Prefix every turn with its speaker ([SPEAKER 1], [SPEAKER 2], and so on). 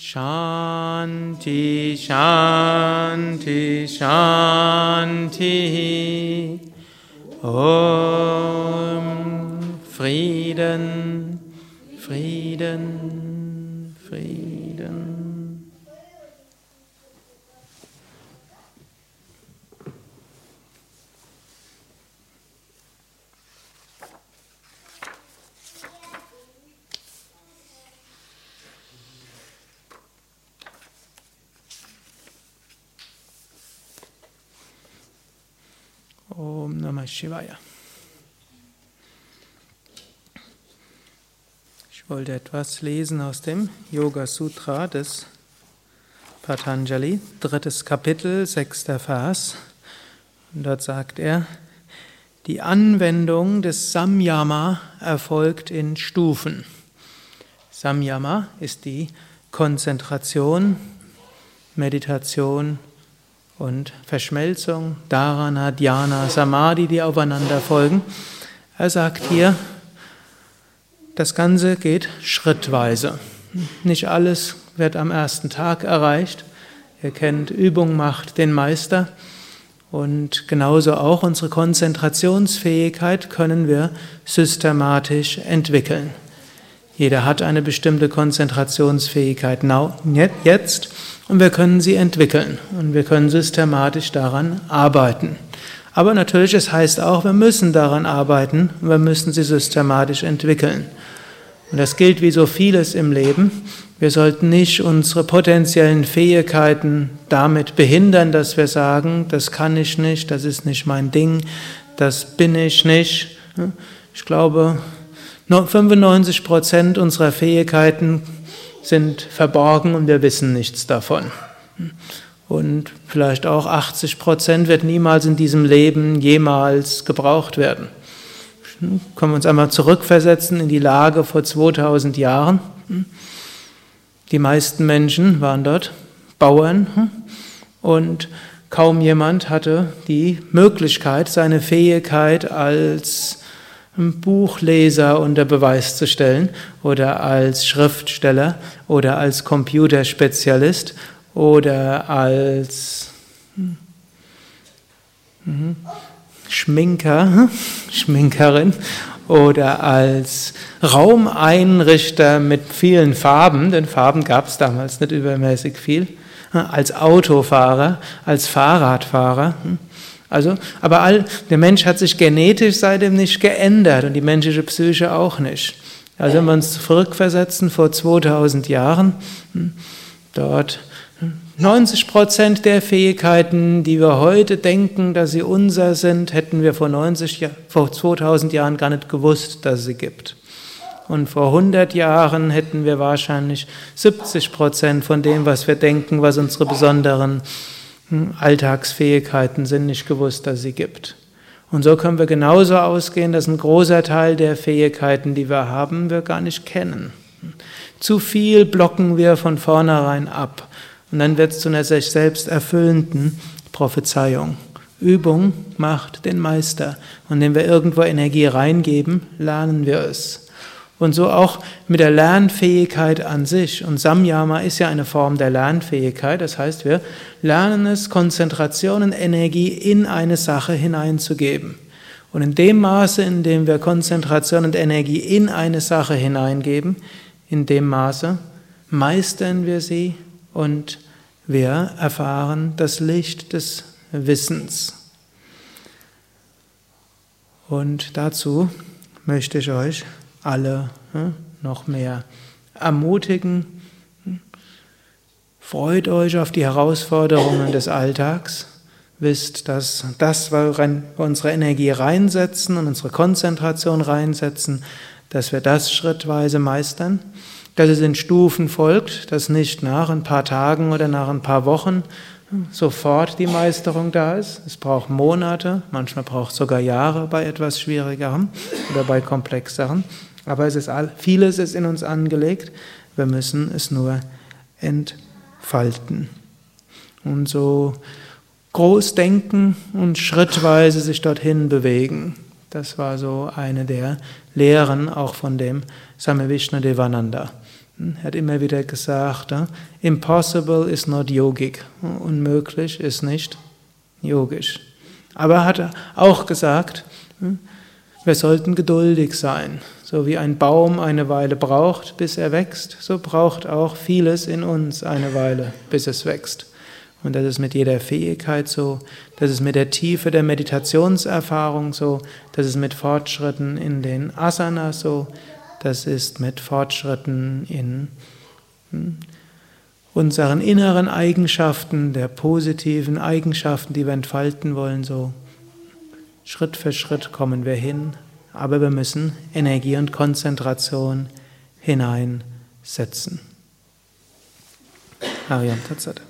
[SPEAKER 1] Shanti, Shanti, Shanti. Om Frieden, Frieden, Frieden. Om Namah Shivaya. Ich wollte etwas lesen aus dem Yoga Sutra des Patanjali, drittes Kapitel, sechster Vers. Und dort sagt er, die Anwendung des Samyama erfolgt in Stufen. Samyama ist die Konzentration, Meditation und Verschmelzung, Dharana, Dhyana, Samadhi, die aufeinander folgen. Er sagt hier, das Ganze geht schrittweise. Nicht alles wird am ersten Tag erreicht. Ihr kennt, Übung macht den Meister. Und genauso auch unsere Konzentrationsfähigkeit können wir systematisch entwickeln. Jeder hat eine bestimmte Konzentrationsfähigkeit jetzt und wir können sie entwickeln und wir können systematisch daran arbeiten. Aber natürlich, es heißt auch, wir müssen daran arbeiten und wir müssen sie systematisch entwickeln. Und das gilt wie so vieles im Leben. Wir sollten nicht unsere potenziellen Fähigkeiten damit behindern, dass wir sagen, das kann ich nicht, das ist nicht mein Ding, das bin ich nicht. Ich glaube, 95 Prozent unserer Fähigkeiten sind verborgen und wir wissen nichts davon. Und vielleicht auch 80 Prozent wird niemals in diesem Leben jemals gebraucht werden. Können wir uns einmal zurückversetzen in die Lage vor 2000 Jahren. Die meisten Menschen waren dort Bauern und kaum jemand hatte die Möglichkeit, seine Fähigkeit als Buchleser unter Beweis zu stellen oder als Schriftsteller oder als Computerspezialist oder als hm, Schminker, Schminkerin oder als Raumeinrichter mit vielen Farben, denn Farben gab es damals nicht übermäßig viel, als Autofahrer, als Fahrradfahrer. Also, aber all, der Mensch hat sich genetisch seitdem nicht geändert und die menschliche Psyche auch nicht. Also wenn wir uns zurückversetzen vor 2000 Jahren, dort 90 Prozent der Fähigkeiten, die wir heute denken, dass sie unser sind, hätten wir vor, 90, vor 2000 Jahren gar nicht gewusst, dass es sie gibt. Und vor 100 Jahren hätten wir wahrscheinlich 70 Prozent von dem, was wir denken, was unsere besonderen hm, Alltagsfähigkeiten sind, nicht gewusst, dass sie gibt. Und so können wir genauso ausgehen, dass ein großer Teil der Fähigkeiten, die wir haben, wir gar nicht kennen. Zu viel blocken wir von vornherein ab. Und dann wird es zu einer sich selbst erfüllenden Prophezeiung. Übung macht den Meister. Und wenn wir irgendwo Energie reingeben, lernen wir es. Und so auch mit der Lernfähigkeit an sich. Und Samyama ist ja eine Form der Lernfähigkeit. Das heißt, wir lernen es, Konzentration und Energie in eine Sache hineinzugeben. Und in dem Maße, in dem wir Konzentration und Energie in eine Sache hineingeben, in dem Maße meistern wir sie und wir erfahren das Licht des Wissens. Und dazu möchte ich euch alle hm, noch mehr ermutigen. Freut euch auf die Herausforderungen des Alltags. Wisst, dass das, worin wir unsere Energie reinsetzen und unsere Konzentration reinsetzen, dass wir das schrittweise meistern dass es in Stufen folgt, dass nicht nach ein paar Tagen oder nach ein paar Wochen sofort die Meisterung da ist. Es braucht Monate, manchmal braucht es sogar Jahre bei etwas Schwierigerem oder bei Komplexerem. Aber es ist all, vieles ist in uns angelegt. Wir müssen es nur entfalten. Und so groß denken und schrittweise sich dorthin bewegen. Das war so eine der Lehren auch von dem Same Vishnu Devananda. Er hat immer wieder gesagt, impossible is not yogic. Unmöglich ist nicht yogisch. Aber er hat auch gesagt, wir sollten geduldig sein. So wie ein Baum eine Weile braucht, bis er wächst, so braucht auch vieles in uns eine Weile, bis es wächst. Und das ist mit jeder Fähigkeit so, das ist mit der Tiefe der Meditationserfahrung so, das ist mit Fortschritten in den Asanas so, das ist mit Fortschritten in hm, unseren inneren Eigenschaften, der positiven Eigenschaften, die wir entfalten wollen, so. Schritt für Schritt kommen wir hin, aber wir müssen Energie und Konzentration hineinsetzen. Ariam Tatsat.